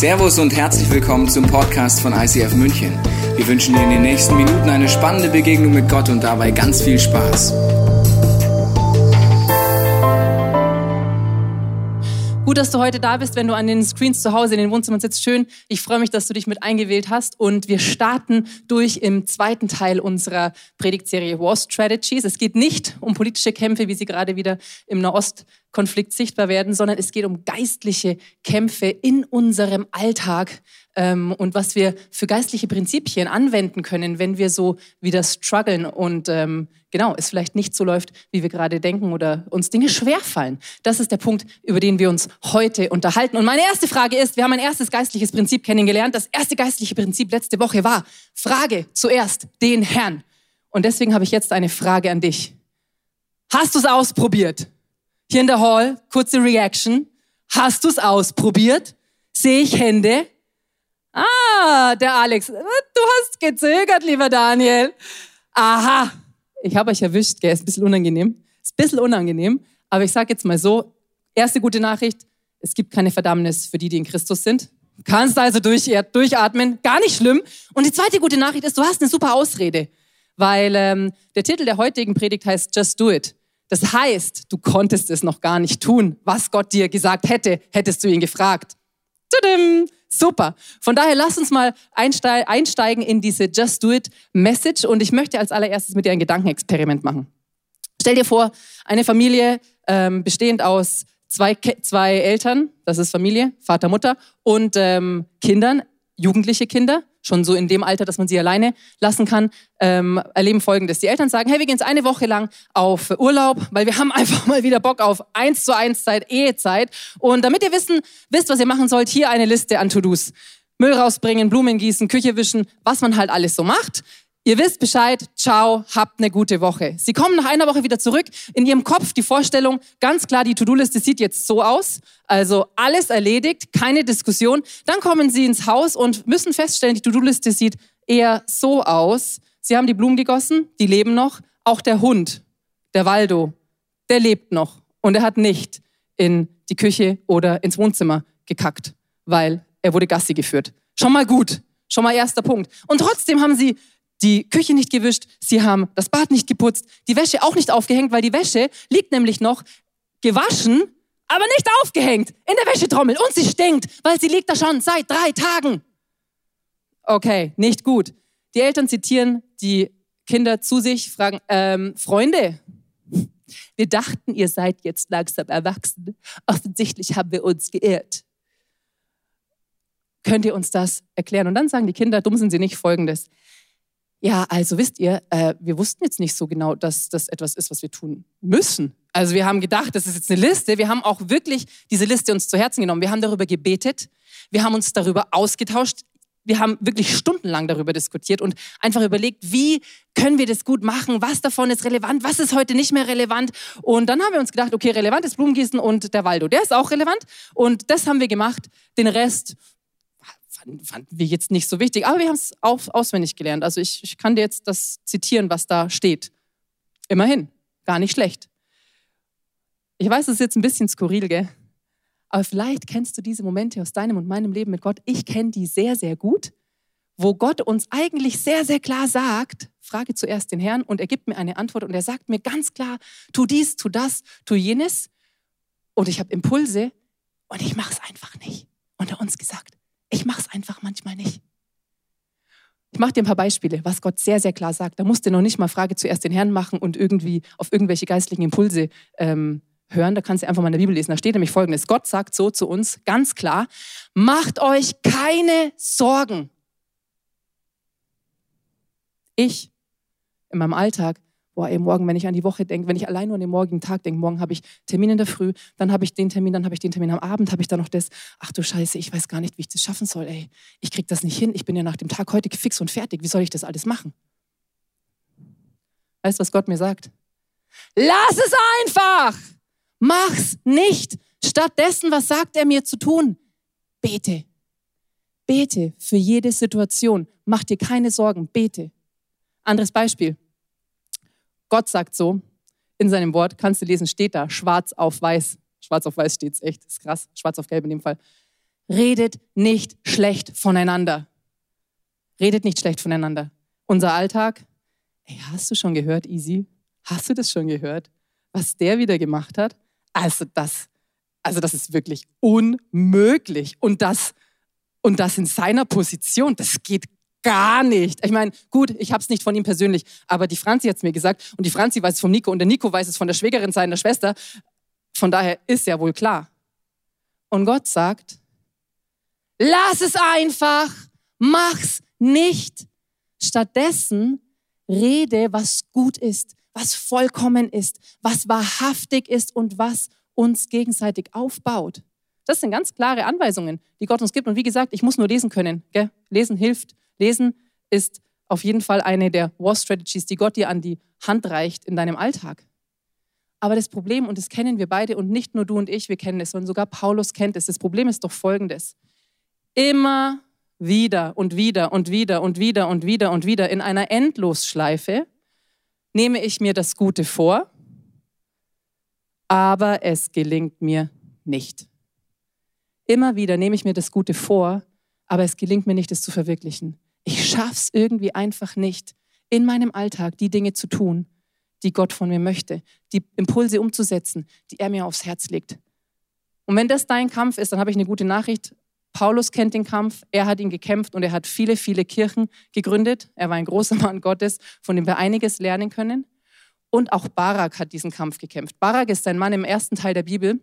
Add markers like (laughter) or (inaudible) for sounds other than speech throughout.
Servus und herzlich willkommen zum Podcast von ICF München. Wir wünschen dir in den nächsten Minuten eine spannende Begegnung mit Gott und dabei ganz viel Spaß. Gut, dass du heute da bist, wenn du an den Screens zu Hause in den Wohnzimmern sitzt. Schön. Ich freue mich, dass du dich mit eingewählt hast. Und wir starten durch im zweiten Teil unserer Predigtserie War Strategies. Es geht nicht um politische Kämpfe, wie sie gerade wieder im Nahost Konflikt sichtbar werden, sondern es geht um geistliche Kämpfe in unserem Alltag ähm, und was wir für geistliche Prinzipien anwenden können, wenn wir so wieder strugglen und ähm, genau, es vielleicht nicht so läuft, wie wir gerade denken oder uns Dinge schwerfallen. Das ist der Punkt, über den wir uns heute unterhalten. Und meine erste Frage ist, wir haben ein erstes geistliches Prinzip kennengelernt. Das erste geistliche Prinzip letzte Woche war, frage zuerst den Herrn. Und deswegen habe ich jetzt eine Frage an dich. Hast du es ausprobiert? Hier in der Hall, kurze Reaction. Hast du es ausprobiert? Sehe ich Hände? Ah, der Alex. Du hast gezögert, lieber Daniel. Aha. Ich habe euch erwischt, gell? Ist ein bisschen unangenehm. Ist ein bisschen unangenehm. Aber ich sage jetzt mal so, erste gute Nachricht, es gibt keine Verdammnis für die, die in Christus sind. Du kannst also durch, durchatmen, gar nicht schlimm. Und die zweite gute Nachricht ist, du hast eine super Ausrede. Weil ähm, der Titel der heutigen Predigt heißt Just Do It. Das heißt, du konntest es noch gar nicht tun. Was Gott dir gesagt hätte, hättest du ihn gefragt. Tudum. Super. Von daher lass uns mal einsteigen in diese Just Do It Message und ich möchte als allererstes mit dir ein Gedankenexperiment machen. Stell dir vor, eine Familie ähm, bestehend aus zwei, zwei Eltern, das ist Familie, Vater, Mutter und ähm, Kindern, jugendliche Kinder schon so in dem Alter, dass man sie alleine lassen kann, ähm, erleben Folgendes. Die Eltern sagen, hey, wir gehen jetzt eine Woche lang auf Urlaub, weil wir (laughs) haben einfach mal wieder Bock auf eins zu eins Zeit, Ehezeit. Und damit ihr wissen, wisst, was ihr machen sollt, hier eine Liste an To-Dos. Müll rausbringen, Blumen gießen, Küche wischen, was man halt alles so macht. Ihr wisst Bescheid, ciao, habt eine gute Woche. Sie kommen nach einer Woche wieder zurück. In ihrem Kopf die Vorstellung, ganz klar, die To-Do-Liste sieht jetzt so aus. Also alles erledigt, keine Diskussion. Dann kommen sie ins Haus und müssen feststellen, die To-Do-Liste sieht eher so aus. Sie haben die Blumen gegossen, die leben noch. Auch der Hund, der Waldo, der lebt noch. Und er hat nicht in die Küche oder ins Wohnzimmer gekackt, weil er wurde Gassi geführt. Schon mal gut. Schon mal erster Punkt. Und trotzdem haben sie die Küche nicht gewischt, sie haben das Bad nicht geputzt, die Wäsche auch nicht aufgehängt, weil die Wäsche liegt nämlich noch gewaschen, aber nicht aufgehängt in der Wäschetrommel und sie stinkt, weil sie liegt da schon seit drei Tagen. Okay, nicht gut. Die Eltern zitieren die Kinder zu sich, fragen, ähm, Freunde, wir dachten, ihr seid jetzt langsam erwachsen. Offensichtlich haben wir uns geirrt. Könnt ihr uns das erklären? Und dann sagen die Kinder, dumm sind sie nicht, folgendes. Ja, also wisst ihr, äh, wir wussten jetzt nicht so genau, dass das etwas ist, was wir tun müssen. Also wir haben gedacht, das ist jetzt eine Liste. Wir haben auch wirklich diese Liste uns zu Herzen genommen. Wir haben darüber gebetet. Wir haben uns darüber ausgetauscht. Wir haben wirklich stundenlang darüber diskutiert und einfach überlegt, wie können wir das gut machen? Was davon ist relevant? Was ist heute nicht mehr relevant? Und dann haben wir uns gedacht, okay, relevant ist Blumengießen und der Waldo. Der ist auch relevant. Und das haben wir gemacht. Den Rest fanden, wir jetzt nicht so wichtig, aber wir haben es auswendig gelernt. Also ich, ich kann dir jetzt das zitieren, was da steht. Immerhin, gar nicht schlecht. Ich weiß, es ist jetzt ein bisschen skurril, gell? Aber vielleicht kennst du diese Momente aus deinem und meinem Leben mit Gott. Ich kenne die sehr, sehr gut, wo Gott uns eigentlich sehr, sehr klar sagt, frage zuerst den Herrn und er gibt mir eine Antwort und er sagt mir ganz klar, tu dies, tu das, tu jenes. Und ich habe Impulse und ich mache es einfach nicht. Unter uns gesagt. Ich mache es einfach manchmal nicht. Ich mache dir ein paar Beispiele, was Gott sehr, sehr klar sagt. Da musst du noch nicht mal Frage zuerst den Herrn machen und irgendwie auf irgendwelche geistlichen Impulse ähm, hören. Da kannst du einfach mal in der Bibel lesen. Da steht nämlich folgendes. Gott sagt so zu uns ganz klar, macht euch keine Sorgen. Ich in meinem Alltag boah, ey, morgen, wenn ich an die Woche denke, wenn ich allein nur an den morgigen Tag denke, morgen habe ich Termin in der Früh, dann habe ich den Termin, dann habe ich den Termin am Abend, habe ich dann noch das. Ach du Scheiße, ich weiß gar nicht, wie ich das schaffen soll, ey. Ich kriege das nicht hin. Ich bin ja nach dem Tag heute fix und fertig. Wie soll ich das alles machen? Weißt du, was Gott mir sagt? Lass es einfach! Mach's nicht! Stattdessen, was sagt er mir zu tun? Bete. Bete für jede Situation. Mach dir keine Sorgen. Bete. Anderes Beispiel. Gott sagt so, in seinem Wort, kannst du lesen, steht da, schwarz auf weiß. Schwarz auf weiß steht es echt, ist krass. Schwarz auf gelb in dem Fall. redet nicht schlecht voneinander. Redet nicht schlecht voneinander. Unser Alltag, ey, hast du schon gehört, Easy? Hast du das schon gehört? Was der wieder gemacht hat? Also das, also das ist wirklich unmöglich. Und das, und das in seiner Position, das geht gar nicht. Ich meine, gut, ich habe es nicht von ihm persönlich, aber die Franzi hat es mir gesagt und die Franzi weiß es von Nico und der Nico weiß es von der Schwägerin seiner Schwester. Von daher ist ja wohl klar. Und Gott sagt, lass es einfach, mach's nicht. Stattdessen rede, was gut ist, was vollkommen ist, was wahrhaftig ist und was uns gegenseitig aufbaut. Das sind ganz klare Anweisungen, die Gott uns gibt. Und wie gesagt, ich muss nur lesen können. Gell? Lesen hilft. Lesen ist auf jeden Fall eine der War Strategies, die Gott dir an die Hand reicht in deinem Alltag. Aber das Problem, und das kennen wir beide, und nicht nur du und ich, wir kennen es, sondern sogar Paulus kennt es. Das Problem ist doch folgendes. Immer wieder und wieder und wieder und wieder und wieder und wieder in einer Endlosschleife nehme ich mir das Gute vor, aber es gelingt mir nicht. Immer wieder nehme ich mir das Gute vor, aber es gelingt mir nicht, es zu verwirklichen. Ich schaffe es irgendwie einfach nicht, in meinem Alltag die Dinge zu tun, die Gott von mir möchte, die Impulse umzusetzen, die er mir aufs Herz legt. Und wenn das dein Kampf ist, dann habe ich eine gute Nachricht. Paulus kennt den Kampf, er hat ihn gekämpft und er hat viele, viele Kirchen gegründet. Er war ein großer Mann Gottes, von dem wir einiges lernen können. Und auch Barak hat diesen Kampf gekämpft. Barak ist ein Mann im ersten Teil der Bibel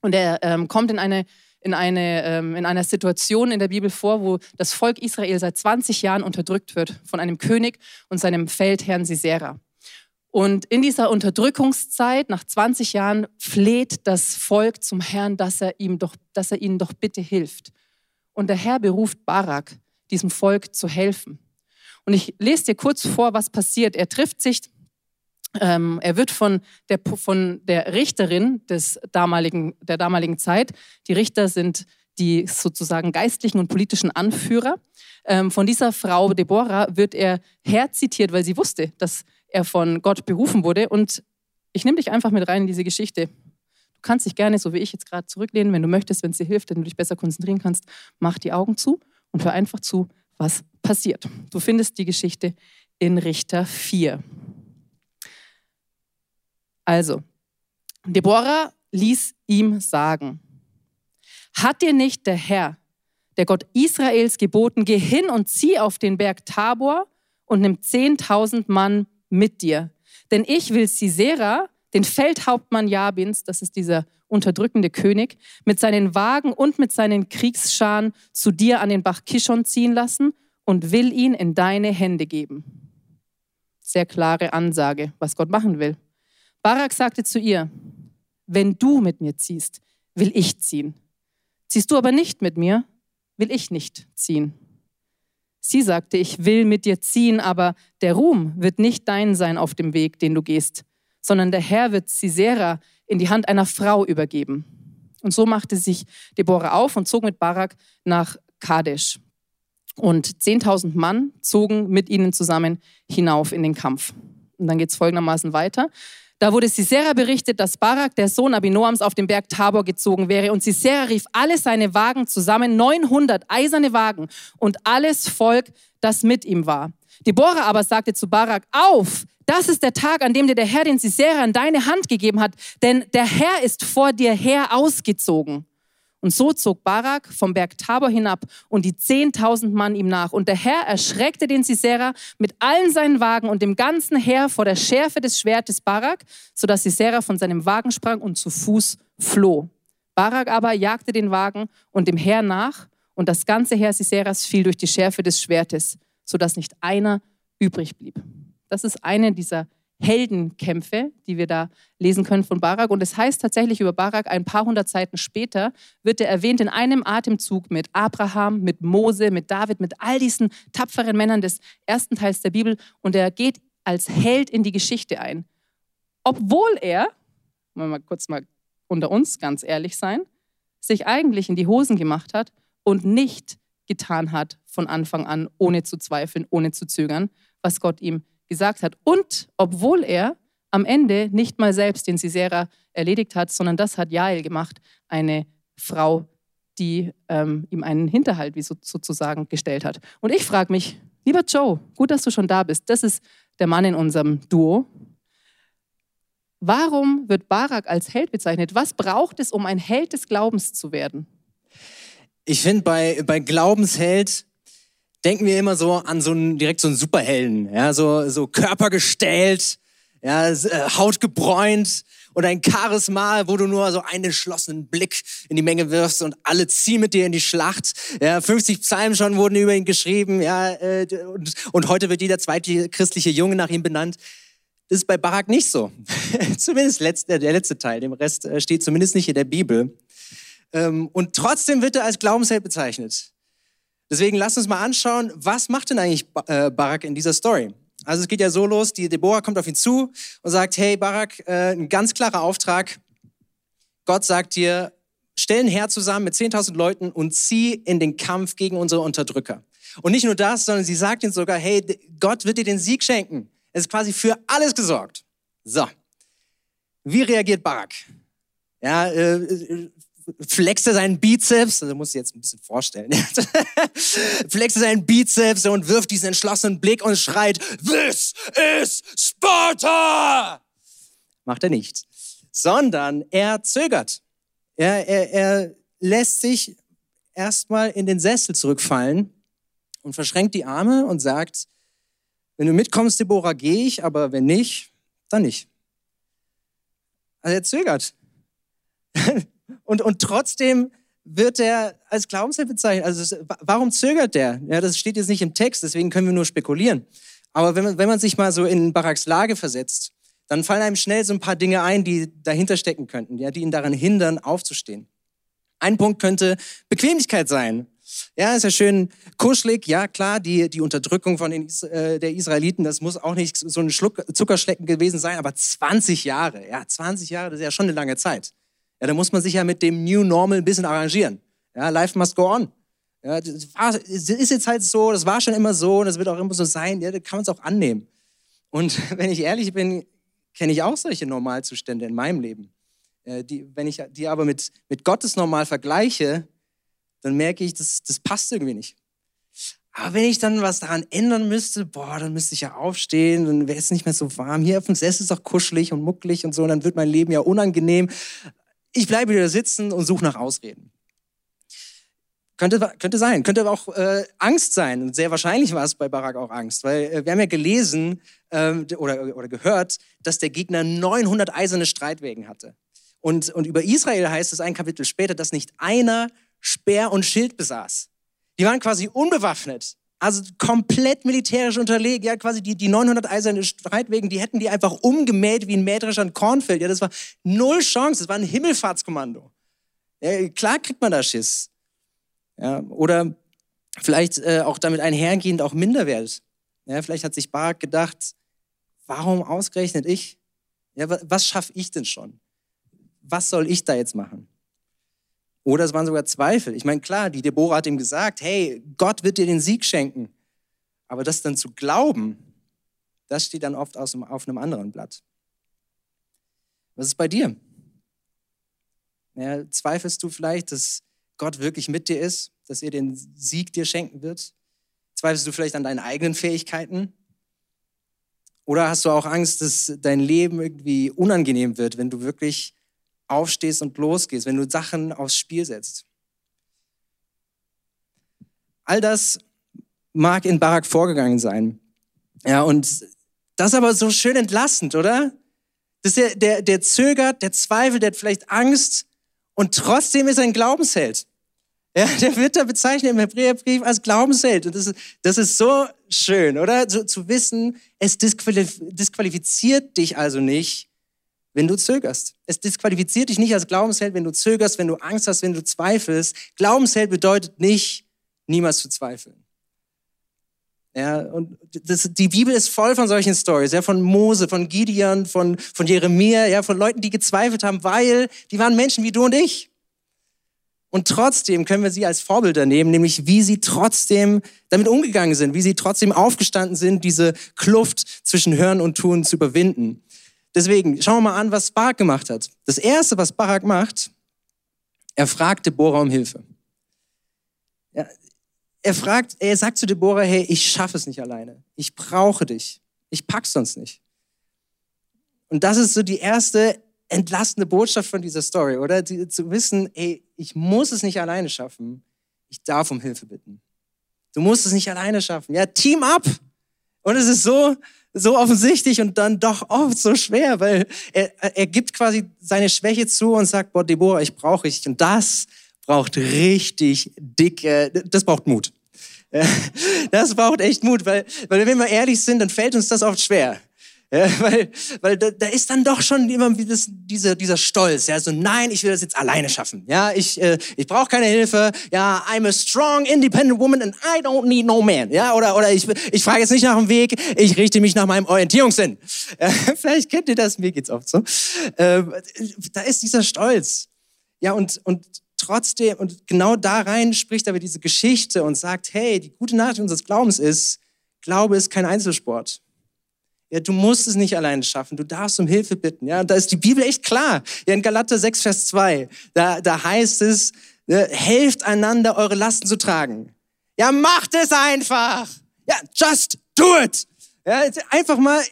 und er ähm, kommt in eine, in, eine, ähm, in einer Situation in der Bibel vor, wo das Volk Israel seit 20 Jahren unterdrückt wird von einem König und seinem Feldherrn Sisera. Und in dieser Unterdrückungszeit, nach 20 Jahren, fleht das Volk zum Herrn, dass er, ihm doch, dass er ihnen doch bitte hilft. Und der Herr beruft Barak, diesem Volk zu helfen. Und ich lese dir kurz vor, was passiert. Er trifft sich, ähm, er wird von der, von der Richterin des damaligen, der damaligen Zeit, die Richter sind die sozusagen geistlichen und politischen Anführer, ähm, von dieser Frau Deborah wird er herzitiert, weil sie wusste, dass er von Gott berufen wurde. Und ich nehme dich einfach mit rein in diese Geschichte. Du kannst dich gerne, so wie ich jetzt gerade, zurücklehnen, wenn du möchtest, wenn es dir hilft, wenn du dich besser konzentrieren kannst, mach die Augen zu und hör einfach zu, was passiert. Du findest die Geschichte in Richter 4. Also, Deborah ließ ihm sagen, hat dir nicht der Herr, der Gott Israels geboten, geh hin und zieh auf den Berg Tabor und nimm 10.000 Mann mit dir. Denn ich will Sisera, den Feldhauptmann Jabins, das ist dieser unterdrückende König, mit seinen Wagen und mit seinen Kriegsscharen zu dir an den Bach Kishon ziehen lassen und will ihn in deine Hände geben. Sehr klare Ansage, was Gott machen will. Barak sagte zu ihr, wenn du mit mir ziehst, will ich ziehen. Ziehst du aber nicht mit mir, will ich nicht ziehen. Sie sagte, ich will mit dir ziehen, aber der Ruhm wird nicht dein sein auf dem Weg, den du gehst, sondern der Herr wird Sisera in die Hand einer Frau übergeben. Und so machte sich Deborah auf und zog mit Barak nach Kadesh. Und 10.000 Mann zogen mit ihnen zusammen hinauf in den Kampf. Und dann geht es folgendermaßen weiter. Da wurde Sisera berichtet, dass Barak, der Sohn Abinoams, auf den Berg Tabor gezogen wäre. Und Sisera rief alle seine Wagen zusammen, 900 eiserne Wagen und alles Volk, das mit ihm war. Deborah aber sagte zu Barak, auf, das ist der Tag, an dem dir der Herr den Sisera in deine Hand gegeben hat, denn der Herr ist vor dir her ausgezogen. Und so zog Barak vom Berg Tabor hinab und die zehntausend Mann ihm nach. Und der Herr erschreckte den Sisera mit allen seinen Wagen und dem ganzen Heer vor der Schärfe des Schwertes Barak, sodass Sisera von seinem Wagen sprang und zu Fuß floh. Barak aber jagte den Wagen und dem Heer nach, und das ganze Heer Siseras fiel durch die Schärfe des Schwertes, sodass nicht einer übrig blieb. Das ist eine dieser Heldenkämpfe, die wir da lesen können von Barak. Und es heißt tatsächlich über Barak, ein paar hundert Seiten später wird er erwähnt in einem Atemzug mit Abraham, mit Mose, mit David, mit all diesen tapferen Männern des ersten Teils der Bibel. Und er geht als Held in die Geschichte ein. Obwohl er, wollen wir mal kurz mal unter uns ganz ehrlich sein, sich eigentlich in die Hosen gemacht hat und nicht getan hat von Anfang an, ohne zu zweifeln, ohne zu zögern, was Gott ihm gesagt hat. Und obwohl er am Ende nicht mal selbst den Sisera erledigt hat, sondern das hat Jael gemacht, eine Frau, die ähm, ihm einen Hinterhalt wie so, sozusagen gestellt hat. Und ich frage mich, lieber Joe, gut, dass du schon da bist. Das ist der Mann in unserem Duo. Warum wird Barak als Held bezeichnet? Was braucht es, um ein Held des Glaubens zu werden? Ich finde, bei, bei Glaubensheld denken wir immer so an so einen, direkt so einen Superhelden, ja, so, so körpergestellt, ja, äh, Haut gebräunt und ein Charisma, wo du nur so einen entschlossenen Blick in die Menge wirfst und alle ziehen mit dir in die Schlacht. Ja, 50 Psalmen schon wurden über ihn geschrieben, ja, äh, und, und heute wird jeder zweite christliche Junge nach ihm benannt. Das ist bei Barak nicht so. (laughs) zumindest letzte, der letzte Teil, dem Rest äh, steht zumindest nicht in der Bibel. Ähm, und trotzdem wird er als Glaubensheld bezeichnet. Deswegen lasst uns mal anschauen, was macht denn eigentlich äh, Barak in dieser Story? Also es geht ja so los, die Deborah kommt auf ihn zu und sagt, hey Barak, äh, ein ganz klarer Auftrag. Gott sagt dir, stell ein Heer zusammen mit 10.000 Leuten und zieh in den Kampf gegen unsere Unterdrücker. Und nicht nur das, sondern sie sagt ihm sogar, hey, Gott wird dir den Sieg schenken. Es ist quasi für alles gesorgt. So, wie reagiert Barak? Ja, äh, flexte seinen Bizeps, also muss ich jetzt ein bisschen vorstellen, (laughs) flexte seinen Bizeps und wirft diesen entschlossenen Blick und schreit, This is Sparta! Macht er nicht, sondern er zögert. Er, er, er lässt sich erstmal in den Sessel zurückfallen und verschränkt die Arme und sagt, wenn du mitkommst, Deborah, gehe ich, aber wenn nicht, dann nicht. Also er zögert. (laughs) Und, und trotzdem wird er als Glaubensheld bezeichnet. Also warum zögert der? Ja, das steht jetzt nicht im Text, deswegen können wir nur spekulieren. Aber wenn man, wenn man sich mal so in Baraks Lage versetzt, dann fallen einem schnell so ein paar Dinge ein, die dahinter stecken könnten, ja, die ihn daran hindern, aufzustehen. Ein Punkt könnte Bequemlichkeit sein. Ja, ist ja schön kuschelig. Ja, klar, die, die Unterdrückung von den, äh, der Israeliten, das muss auch nicht so ein Schluck Zuckerschlecken gewesen sein, aber 20 Jahre, ja, 20 Jahre, das ist ja schon eine lange Zeit. Ja, da muss man sich ja mit dem New Normal ein bisschen arrangieren. Ja, life must go on. Ja, das, ist jetzt halt so, das war schon immer so und das wird auch immer so sein. Ja, da kann man es auch annehmen. Und (laughs) wenn ich ehrlich bin, kenne ich auch solche Normalzustände in meinem Leben. Äh, die, wenn ich die aber mit, mit Gottes Normal vergleiche, dann merke ich, das, das passt irgendwie nicht. Aber wenn ich dann was daran ändern müsste, boah, dann müsste ich ja aufstehen, dann wäre es nicht mehr so warm. Hier auf dem Sessel ist es doch kuschelig und mucklig und so, und dann wird mein Leben ja unangenehm ich bleibe wieder sitzen und suche nach Ausreden. Könnte, könnte sein, könnte aber auch äh, Angst sein. Und sehr wahrscheinlich war es bei Barak auch Angst, weil äh, wir haben ja gelesen ähm, oder, oder gehört, dass der Gegner 900 eiserne Streitwägen hatte. Und, und über Israel heißt es ein Kapitel später, dass nicht einer Speer und Schild besaß. Die waren quasi unbewaffnet. Also komplett militärisch unterlegen. Ja, quasi die, die 900 eiserne Streitwegen, die hätten die einfach umgemäht wie ein Mähdrescher Kornfeld. Ja, das war null Chance. Das war ein Himmelfahrtskommando. Ja, klar kriegt man da Schiss. Ja, oder vielleicht äh, auch damit einhergehend auch Minderwert. Ja, vielleicht hat sich Barak gedacht, warum ausgerechnet ich? Ja, was schaffe ich denn schon? Was soll ich da jetzt machen? Oder es waren sogar Zweifel. Ich meine, klar, die Deborah hat ihm gesagt, hey, Gott wird dir den Sieg schenken. Aber das dann zu glauben, das steht dann oft auf einem anderen Blatt. Was ist bei dir? Ja, zweifelst du vielleicht, dass Gott wirklich mit dir ist, dass er den Sieg dir schenken wird? Zweifelst du vielleicht an deinen eigenen Fähigkeiten? Oder hast du auch Angst, dass dein Leben irgendwie unangenehm wird, wenn du wirklich aufstehst und losgehst, wenn du Sachen aufs Spiel setzt. All das mag in Barak vorgegangen sein. Ja, und das ist aber so schön entlastend, oder? Das der, der, der zögert, der zweifelt, der hat vielleicht Angst und trotzdem ist er ein Glaubensheld. Ja, (laughs) der wird da bezeichnet im Hebräerbrief als Glaubensheld. Und das ist, das ist so schön, oder? So, zu wissen, es disqualifiziert dich also nicht, wenn du zögerst. Es disqualifiziert dich nicht als Glaubensheld, wenn du zögerst, wenn du Angst hast, wenn du zweifelst. Glaubensheld bedeutet nicht, niemals zu zweifeln. Ja, und das, die Bibel ist voll von solchen Stories, ja, von Mose, von Gideon, von, von Jeremia, ja, von Leuten, die gezweifelt haben, weil die waren Menschen wie du und ich. Und trotzdem können wir sie als Vorbilder nehmen, nämlich wie sie trotzdem damit umgegangen sind, wie sie trotzdem aufgestanden sind, diese Kluft zwischen Hören und Tun zu überwinden. Deswegen schauen wir mal an, was Barak gemacht hat. Das Erste, was Barak macht, er fragt Deborah um Hilfe. Ja, er fragt, er sagt zu Deborah, hey, ich schaffe es nicht alleine. Ich brauche dich. Ich pack's sonst nicht. Und das ist so die erste entlastende Botschaft von dieser Story, oder? Die, zu wissen, ey, ich muss es nicht alleine schaffen. Ich darf um Hilfe bitten. Du musst es nicht alleine schaffen. Ja, Team up. Und es ist so, so offensichtlich und dann doch oft so schwer, weil er, er gibt quasi seine Schwäche zu und sagt, boah, Deborah, ich brauche dich. Und das braucht richtig dicke, das braucht Mut. (laughs) Das braucht echt Mut, weil, weil wenn wir ehrlich sind, dann fällt uns das oft schwer. Ja, (laughs) weil weil da, da ist dann doch schon immer das, dieser, dieser Stolz. Ja, so nein, ich will das jetzt alleine schaffen. Ja, ich, äh, ich brauche keine Hilfe. Ja, I'm a strong, independent woman and I don't need no man. Ja, oder, oder ich, ich frage jetzt nicht nach dem Weg, ich richte mich nach meinem Orientierungssinn. (laughs) Ja, vielleicht kennt ihr das, mir geht's oft so. Äh, da ist dieser Stolz. Ja, und, und trotzdem, und genau da rein spricht aber diese Geschichte und sagt, hey, die gute Nachricht unseres Glaubens ist, Glaube ist kein Einzelsport. Ja, du musst es nicht alleine schaffen. Du darfst um Hilfe bitten. Ja, und da ist die Bibel echt klar. Ja, in Galater 6, Vers 2, da, da heißt es, ne, helft einander, eure Lasten zu tragen. Ja, macht es einfach. Ja, just do it. Ja, einfach mal,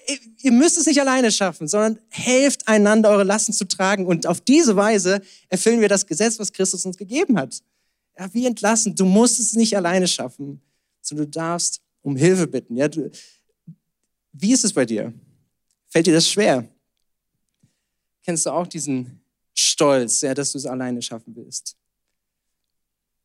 ihr müsst es nicht alleine schaffen, sondern helft einander, eure Lasten zu tragen. Und auf diese Weise erfüllen wir das Gesetz, was Christus uns gegeben hat. Ja, wie entlassen. Du musst es nicht alleine schaffen, sondern du darfst um Hilfe bitten. Ja, du, wie ist es bei dir? Fällt dir das schwer? Kennst du auch diesen Stolz, ja, dass du es alleine schaffen willst?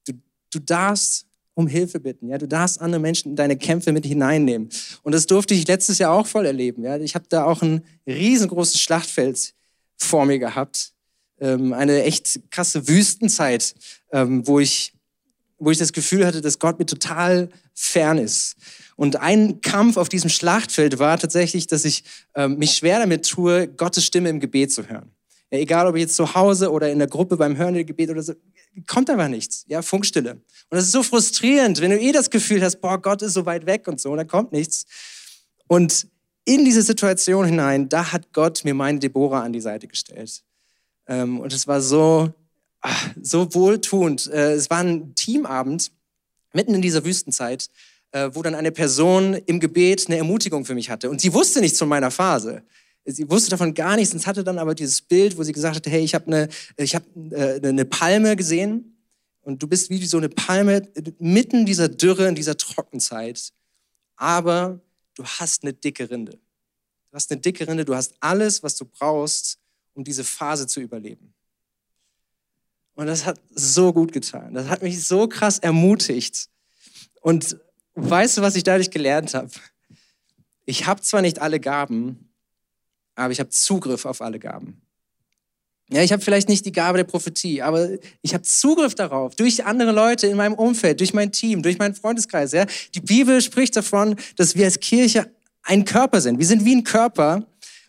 Du, du darfst um Hilfe bitten. Ja, du darfst andere Menschen in deine Kämpfe mit hineinnehmen. Und das durfte ich letztes Jahr auch voll erleben. Ja, ich habe da auch ein riesengroßes Schlachtfeld vor mir gehabt, ähm, eine echt krasse Wüstenzeit, ähm, wo ich wo ich das Gefühl hatte, dass Gott mir total fern ist. Und ein Kampf auf diesem Schlachtfeld war tatsächlich, dass ich äh, mich schwer damit tue, Gottes Stimme im Gebet zu hören. Ja, egal, ob jetzt zu Hause oder in der Gruppe beim Hören der Gebet oder so, kommt einfach nichts. Ja, Funkstille. Und das ist so frustrierend, wenn du eh das Gefühl hast, boah, Gott ist so weit weg und so, und dann kommt nichts. Und in diese Situation hinein, da hat Gott mir meine Deborah an die Seite gestellt. Ähm, und es war so ach, so wohltuend. Äh, es war ein Teamabend mitten in dieser Wüstenzeit, wo dann eine Person im Gebet eine Ermutigung für mich hatte. Und sie wusste nichts von meiner Phase. Sie wusste davon gar nichts und hatte dann aber dieses Bild, wo sie gesagt hat, hey, ich habe eine, ich hab, äh, eine Palme gesehen und du bist wie so eine Palme mitten dieser Dürre, in dieser Trockenzeit. Aber du hast eine dicke Rinde. Du hast eine dicke Rinde, du hast alles, was du brauchst, um diese Phase zu überleben. Und das hat so gut getan. Das hat mich so krass ermutigt. Und weißt du, was ich dadurch gelernt habe? Ich habe zwar nicht alle Gaben, aber ich habe Zugriff auf alle Gaben. Ja, ich habe vielleicht nicht die Gabe der Prophetie, aber ich habe Zugriff darauf durch andere Leute in meinem Umfeld, durch mein Team, durch meinen Freundeskreis. Ja? Die Bibel spricht davon, dass wir als Kirche ein Körper sind. Wir sind wie ein Körper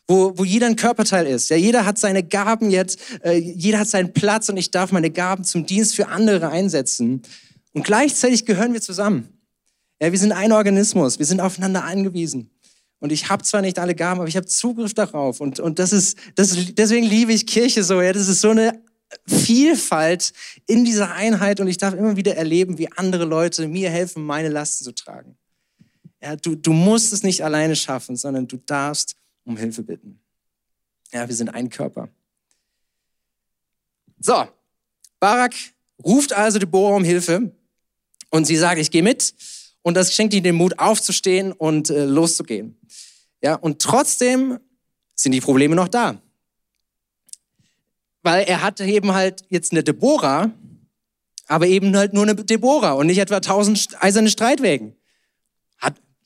wo, wo jeder ein Körperteil ist. Ja, jeder hat seine Gaben jetzt, äh, jeder hat seinen Platz und ich darf meine Gaben zum Dienst für andere einsetzen. Und gleichzeitig gehören wir zusammen. Ja, wir sind ein Organismus, wir sind aufeinander angewiesen. Und ich habe zwar nicht alle Gaben, aber ich habe Zugriff darauf. Und, und das ist, das, deswegen liebe ich Kirche so. Ja, das ist so eine Vielfalt in dieser Einheit und ich darf immer wieder erleben, wie andere Leute mir helfen, meine Lasten zu tragen. Ja, du, du musst es nicht alleine schaffen, sondern du darfst um Hilfe bitten. Ja, wir sind ein Körper. So, Barak ruft also Deborah um Hilfe und sie sagt, ich gehe mit. Und das schenkt ihm den Mut, aufzustehen und äh, loszugehen. Ja, und trotzdem sind die Probleme noch da. Weil er hat eben halt jetzt eine Deborah, aber eben halt nur eine Deborah und nicht etwa tausend eiserne Streitwägen.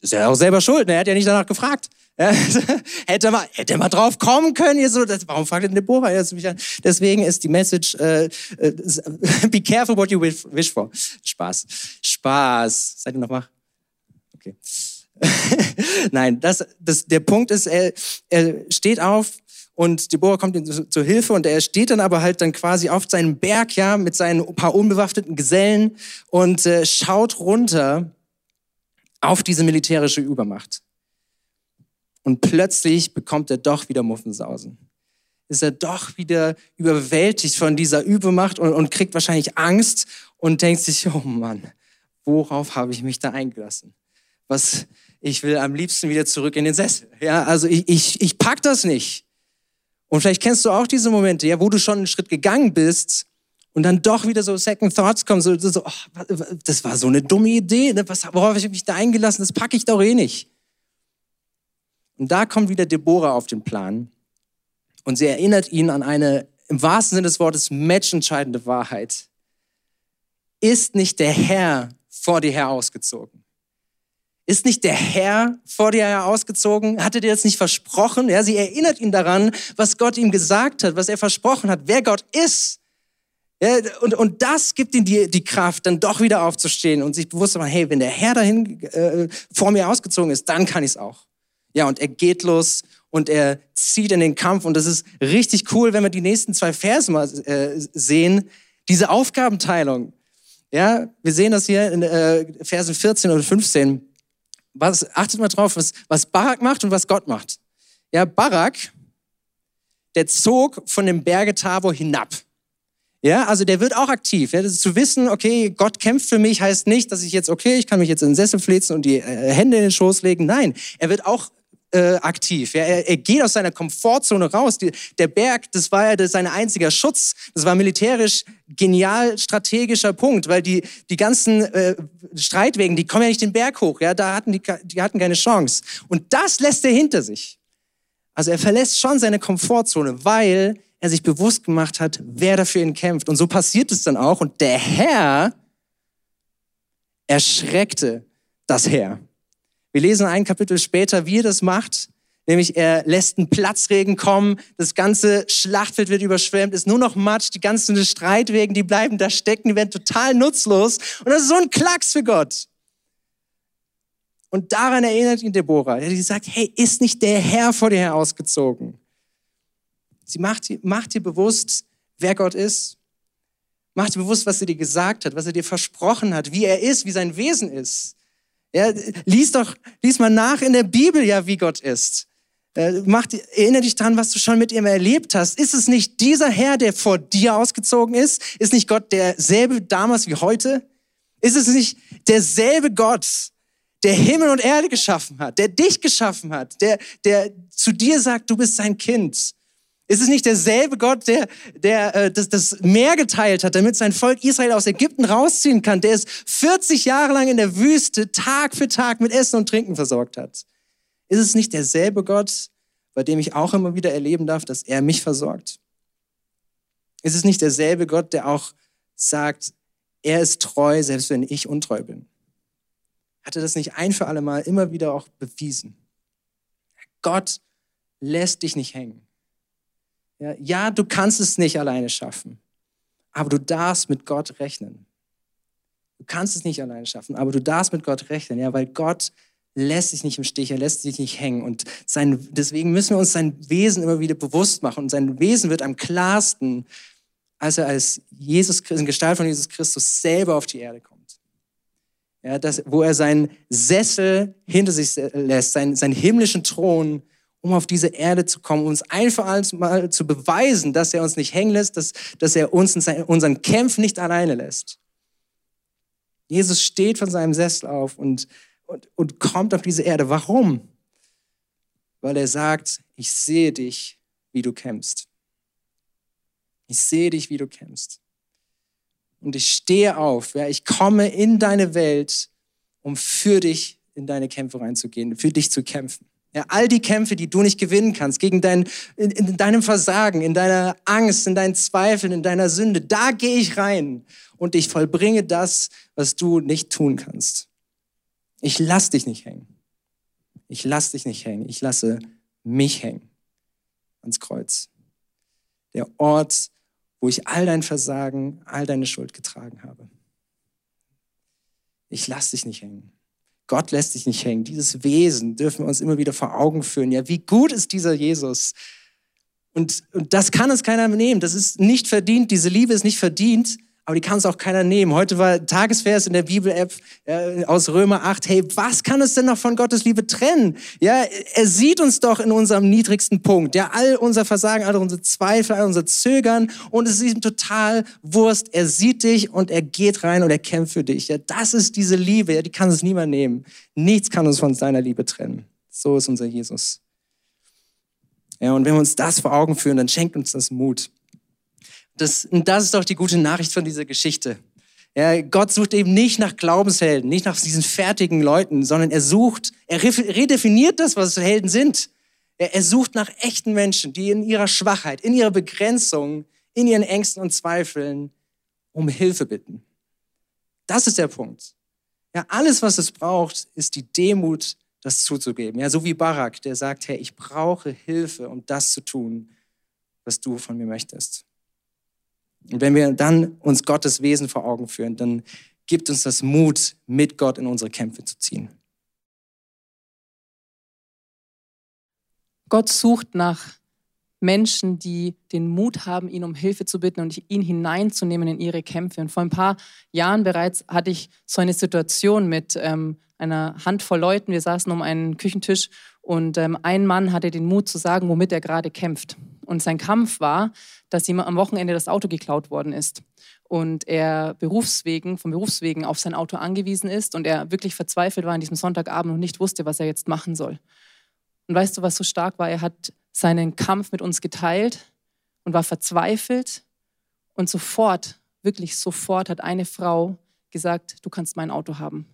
Ist ja auch selber schuld, ne? er hat ja nicht danach gefragt. (laughs) Ja, hätte mal, hätte mal drauf kommen können. Hier so, das, warum fragt denn Deborah jetzt mich an? Deswegen ist die Message, äh, äh, (laughs) be careful what you wish for. Spaß. Spaß. Seid ihr noch wach? Okay. (laughs) Nein, das, das, der Punkt ist, er, er steht auf und Deborah kommt ihm zu, zur Hilfe und er steht dann aber halt dann quasi auf seinem Berg, ja, mit seinen paar unbewaffneten Gesellen und äh, schaut runter auf diese militärische Übermacht. Und plötzlich bekommt er doch wieder Muffensausen. Ist er doch wieder überwältigt von dieser Übermacht und, und kriegt wahrscheinlich Angst und denkt sich, oh Mann, worauf habe ich mich da eingelassen? Was, ich will am liebsten wieder zurück in den Sessel. Ja, also ich, ich, ich pack das nicht. Und vielleicht kennst du auch diese Momente, ja, wo du schon einen Schritt gegangen bist und dann doch wieder so Second Thoughts kommen, so, so oh, das war so eine dumme Idee, ne? Was, worauf habe ich mich da eingelassen? Das packe ich doch eh nicht. Und da kommt wieder Deborah auf den Plan und sie erinnert ihn an eine im wahrsten Sinne des Wortes matchentscheidende Wahrheit. Ist nicht der Herr vor dir her ausgezogen? Ist nicht der Herr vor dir her ausgezogen? Hatte dir das nicht versprochen? Ja, sie erinnert ihn daran, was Gott ihm gesagt hat, was er versprochen hat, wer Gott ist. Ja, und, und das gibt ihm die, die Kraft, dann doch wieder aufzustehen und sich bewusst zu machen, hey, wenn der Herr dahin äh, vor mir ausgezogen ist, dann kann ich es auch. Ja, und er geht los und er zieht in den Kampf. Und das ist richtig cool, wenn wir die nächsten zwei Verse mal äh, sehen. Diese Aufgabenteilung. Ja, wir sehen das hier in äh, Versen 14 und 15. Was, achtet mal drauf, was, was Barak macht und was Gott macht. Ja, Barak, der zog von dem Berge Tabor hinab. Ja, also der wird auch aktiv. Ja, das zu wissen, okay, Gott kämpft für mich, heißt nicht, dass ich jetzt, okay, ich kann mich jetzt in den Sessel flitzen und die äh, Hände in den Schoß legen. Nein, er wird auch äh, aktiv. Ja, er, er, geht aus seiner Komfortzone raus. Die, der Berg, das war ja sein einziger Schutz. Das war militärisch genial strategischer Punkt, weil die, die ganzen äh, Streitwegen, die kommen ja nicht den Berg hoch. Ja, da hatten die, die hatten keine Chance. Und das lässt er hinter sich. Also er verlässt schon seine Komfortzone, weil er sich bewusst gemacht hat, wer dafür ihn kämpft. Und so passiert es dann auch. Und der Herr erschreckte das Herr. Wir lesen ein Kapitel später, wie er das macht. Nämlich er lässt einen Platzregen kommen, das ganze Schlachtfeld wird überschwemmt, ist nur noch Matsch, die ganzen Streitwegen, die bleiben da stecken, die werden total nutzlos. Und das ist so ein Klacks für Gott. Und daran erinnert ihn Deborah, die sagt, hey, ist nicht der Herr vor dir her ausgezogen? Sie macht, macht dir bewusst, wer Gott ist. Macht dir bewusst, was er dir gesagt hat, was er dir versprochen hat, wie er ist, wie sein Wesen ist. Ja, lies doch, lies mal nach in der Bibel ja, wie Gott ist. Äh, mach, erinnere dich daran, was du schon mit ihm erlebt hast. Ist es nicht dieser Herr, der vor dir ausgezogen ist? Ist nicht Gott derselbe damals wie heute? Ist es nicht derselbe Gott, der Himmel und Erde geschaffen hat, der dich geschaffen hat, der, der zu dir sagt, du bist sein Kind? Ist es nicht derselbe Gott, der, der äh, das, das Meer geteilt hat, damit sein Volk Israel aus Ägypten rausziehen kann, der es 40 Jahre lang in der Wüste Tag für Tag mit Essen und Trinken versorgt hat? Ist es nicht derselbe Gott, bei dem ich auch immer wieder erleben darf, dass er mich versorgt? Ist es nicht derselbe Gott, der auch sagt, er ist treu, selbst wenn ich untreu bin? Hat er das nicht ein für alle Mal immer wieder auch bewiesen? Gott lässt dich nicht hängen. Ja, ja, du kannst es nicht alleine schaffen, aber du darfst mit Gott rechnen. Du kannst es nicht alleine schaffen, aber du darfst mit Gott rechnen, ja, weil Gott lässt sich nicht im Stich, er lässt sich nicht hängen. Und sein, deswegen müssen wir uns sein Wesen immer wieder bewusst machen. Und sein Wesen wird am klarsten, als er als Jesus, in Gestalt von Jesus Christus selber auf die Erde kommt. Ja, das, wo er seinen Sessel hinter sich lässt, seinen, seinen himmlischen Thron um auf diese Erde zu kommen, um uns ein für alles Mal zu beweisen, dass er uns nicht hängen lässt, dass, dass er uns unseren Kämpfen nicht alleine lässt. Jesus steht von seinem Sessel auf und, und, und kommt auf diese Erde. Warum? Weil er sagt, ich sehe dich, wie du kämpfst. Ich sehe dich, wie du kämpfst. Und ich stehe auf, ja, ich komme in deine Welt, um für dich in deine Kämpfe reinzugehen, für dich zu kämpfen. Ja, all die Kämpfe, die du nicht gewinnen kannst, gegen dein, in, in deinem Versagen, in deiner Angst, in deinen Zweifeln, in deiner Sünde, da gehe ich rein und ich vollbringe das, was du nicht tun kannst. Ich lass dich nicht hängen. Ich lass dich nicht hängen. Ich lasse mich hängen ans Kreuz. Der Ort, wo ich all dein Versagen, all deine Schuld getragen habe. Ich lass dich nicht hängen. Gott lässt sich nicht hängen. Dieses Wesen dürfen wir uns immer wieder vor Augen führen. Ja, wie gut ist dieser Jesus? Und, und das kann uns keiner nehmen. Das ist nicht verdient. Diese Liebe ist nicht verdient. Aber die kann es auch keiner nehmen. Heute war Tagesvers in der Bibel-App äh, aus Römer 8. Hey, was kann es denn noch von Gottes Liebe trennen? Ja, er sieht uns doch in unserem niedrigsten Punkt. Ja, all unser Versagen, all unsere Zweifel, all unser Zögern und es ist ihm total Wurst. Er sieht dich und er geht rein und er kämpft für dich. Ja, das ist diese Liebe. Ja, die kann es niemand nehmen. Nichts kann uns von seiner Liebe trennen. So ist unser Jesus. Ja, und wenn wir uns das vor Augen führen, dann schenkt uns das Mut. Das, und das ist doch die gute Nachricht von dieser Geschichte. Ja, Gott sucht eben nicht nach Glaubenshelden, nicht nach diesen fertigen Leuten, sondern er sucht, er redefiniert das, was Helden sind. Er, er sucht nach echten Menschen, die in ihrer Schwachheit, in ihrer Begrenzung, in ihren Ängsten und Zweifeln um Hilfe bitten. Das ist der Punkt. Ja, alles, was es braucht, ist die Demut, das zuzugeben. Ja, so wie Barak, der sagt, hey, ich brauche Hilfe, um das zu tun, was du von mir möchtest. Und wenn wir dann uns Gottes Wesen vor Augen führen, dann gibt uns das Mut, mit Gott in unsere Kämpfe zu ziehen. Gott sucht nach Menschen, die den Mut haben, ihn um Hilfe zu bitten und ihn hineinzunehmen in ihre Kämpfe. Und vor ein paar Jahren bereits hatte ich so eine Situation mit ähm, einer Handvoll Leuten. Wir saßen um einen Küchentisch und ähm, ein Mann hatte den Mut zu sagen, womit er gerade kämpft. Und sein Kampf war, dass ihm am Wochenende das Auto geklaut worden ist und er berufswegen, vom Berufswegen auf sein Auto angewiesen ist und er wirklich verzweifelt war an diesem Sonntagabend und nicht wusste, was er jetzt machen soll. Und weißt du, was so stark war? Er hat seinen Kampf mit uns geteilt und war verzweifelt und sofort, wirklich sofort hat eine Frau gesagt, du kannst mein Auto haben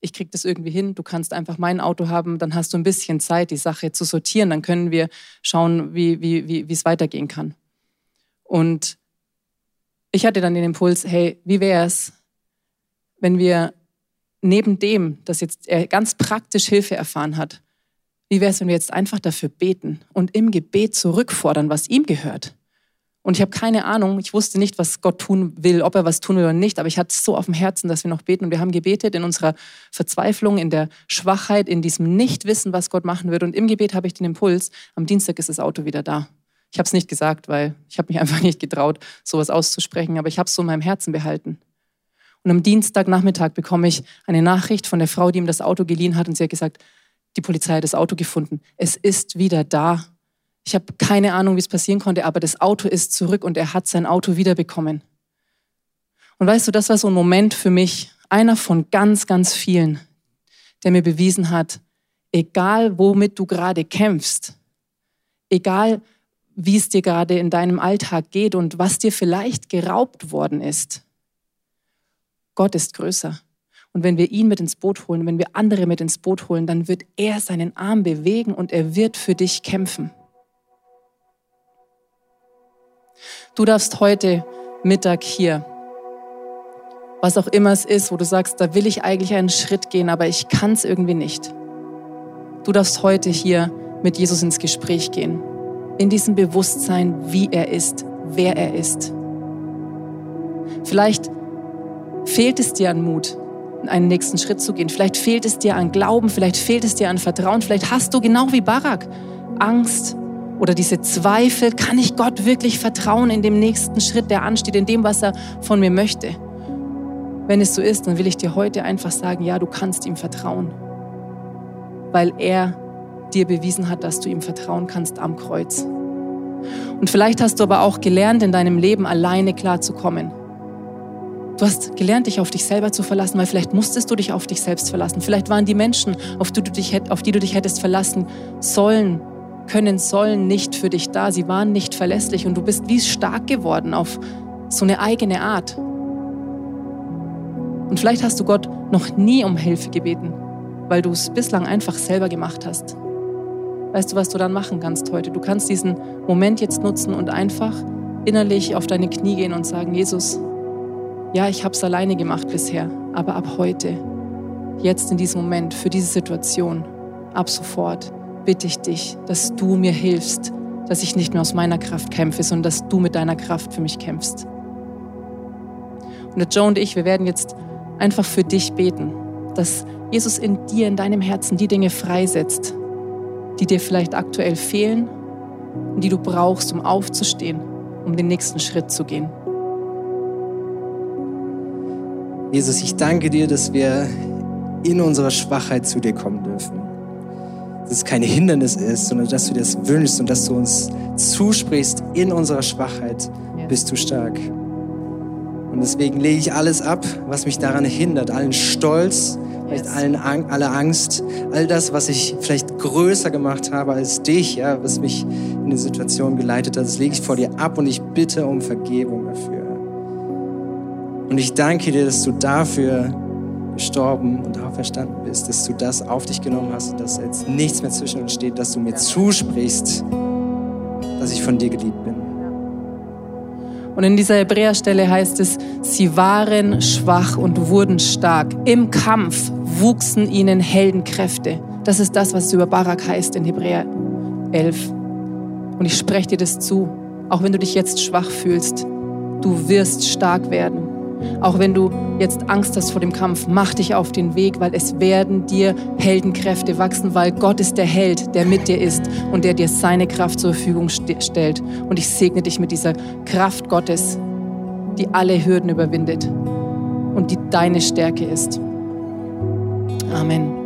ich kriege das irgendwie hin, du kannst einfach mein Auto haben, dann hast du ein bisschen Zeit, die Sache zu sortieren, dann können wir schauen, wie, wie, wie, es weitergehen kann. Und ich hatte dann den Impuls, hey, wie wäre es, wenn wir neben dem, dass jetzt er ganz praktisch Hilfe erfahren hat, wie wäre es, wenn wir jetzt einfach dafür beten und im Gebet zurückfordern, was ihm gehört? Und ich habe keine Ahnung, ich wusste nicht, was Gott tun will, ob er was tun will oder nicht, aber ich hatte es so auf dem Herzen, dass wir noch beten. Und wir haben gebetet in unserer Verzweiflung, in der Schwachheit, in diesem Nichtwissen, was Gott machen wird. Und im Gebet habe ich den Impuls, am Dienstag ist das Auto wieder da. Ich habe es nicht gesagt, weil ich habe mich (laughs) einfach nicht getraut, sowas auszusprechen, aber ich habe es so in meinem Herzen behalten. Und am Dienstagnachmittag bekomme ich eine Nachricht von der Frau, die ihm das Auto geliehen hat, und sie hat gesagt, die Polizei hat das Auto gefunden. Es ist wieder da. Ich habe keine Ahnung, wie es passieren konnte, aber das Auto ist zurück und er hat sein Auto wiederbekommen. Und weißt du, das war so ein Moment für mich, einer von ganz, ganz vielen, der mir bewiesen hat, egal womit du gerade kämpfst, egal wie es dir gerade in deinem Alltag geht und was dir vielleicht geraubt worden ist, Gott ist größer. Und wenn wir ihn mit ins Boot holen, wenn wir andere mit ins Boot holen, dann wird er seinen Arm bewegen und er wird für dich kämpfen. Du darfst heute Mittag hier, was auch immer es ist, wo du sagst, da will ich eigentlich einen Schritt gehen, aber ich kann es irgendwie nicht. Du darfst heute hier mit Jesus ins Gespräch gehen, in diesem Bewusstsein, wie er ist, wer er ist. Vielleicht fehlt es dir an Mut, einen nächsten Schritt zu gehen. Vielleicht fehlt es dir an Glauben, vielleicht fehlt es dir an Vertrauen, vielleicht hast du genau wie Barak Angst oder diese Zweifel, kann ich Gott wirklich vertrauen in dem nächsten Schritt, der ansteht, in dem, was er von mir möchte? Wenn es so ist, dann will ich dir heute einfach sagen, ja, du kannst ihm vertrauen, weil er dir bewiesen hat, dass du ihm vertrauen kannst am Kreuz. Und vielleicht hast du aber auch gelernt, in deinem Leben alleine klarzukommen. Du hast gelernt, dich auf dich selber zu verlassen, weil vielleicht musstest du dich auf dich selbst verlassen. Vielleicht waren die Menschen, auf die du dich, auf die du dich hättest verlassen sollen, können, sollen nicht für dich da. Sie waren nicht verlässlich und du bist wie stark geworden auf so eine eigene Art. Und vielleicht hast du Gott noch nie um Hilfe gebeten, weil du es bislang einfach selber gemacht hast. Weißt du, was du dann machen kannst heute? Du kannst diesen Moment jetzt nutzen und einfach innerlich auf deine Knie gehen und sagen, Jesus, ja, ich habe es alleine gemacht bisher, aber ab heute, jetzt in diesem Moment, für diese Situation, ab sofort, bitte ich dich, dass du mir hilfst, dass ich nicht mehr aus meiner Kraft kämpfe, sondern dass du mit deiner Kraft für mich kämpfst. Und der Joe und ich, wir werden jetzt einfach für dich beten, dass Jesus in dir, in deinem Herzen die Dinge freisetzt, die dir vielleicht aktuell fehlen und die du brauchst, um aufzustehen, um den nächsten Schritt zu gehen. Jesus, ich danke dir, dass wir in unserer Schwachheit zu dir kommen dürfen. Dass es kein Hindernis ist, sondern dass du dir das wünschst und dass du uns zusprichst, in unserer Schwachheit bist du stark. Und deswegen lege ich alles ab, was mich daran hindert, allen Stolz, vielleicht allen, alle Angst, all das, was ich vielleicht größer gemacht habe als dich, ja, was mich in die Situation geleitet hat, das lege ich vor dir ab und ich bitte um Vergebung dafür. Und ich danke dir, dass du dafür gestorben und auferstanden bist, dass du das auf dich genommen hast und dass jetzt nichts mehr zwischen uns steht, dass du mir zusprichst, dass ich von dir geliebt bin. Und in dieser Hebräerstelle heißt es, sie waren schwach und wurden stark. Im Kampf wuchsen ihnen Heldenkräfte. Das ist das, was über Barak heißt in Hebräer 11. Und ich spreche dir das zu, auch wenn du dich jetzt schwach fühlst, du wirst stark werden. Auch wenn du jetzt Angst hast vor dem Kampf, mach dich auf den Weg, weil es werden dir Heldenkräfte wachsen, weil Gott ist der Held, der mit dir ist und der dir seine Kraft zur Verfügung stellt. Und ich segne dich mit dieser Kraft Gottes, die alle Hürden überwindet und die deine Stärke ist. Amen.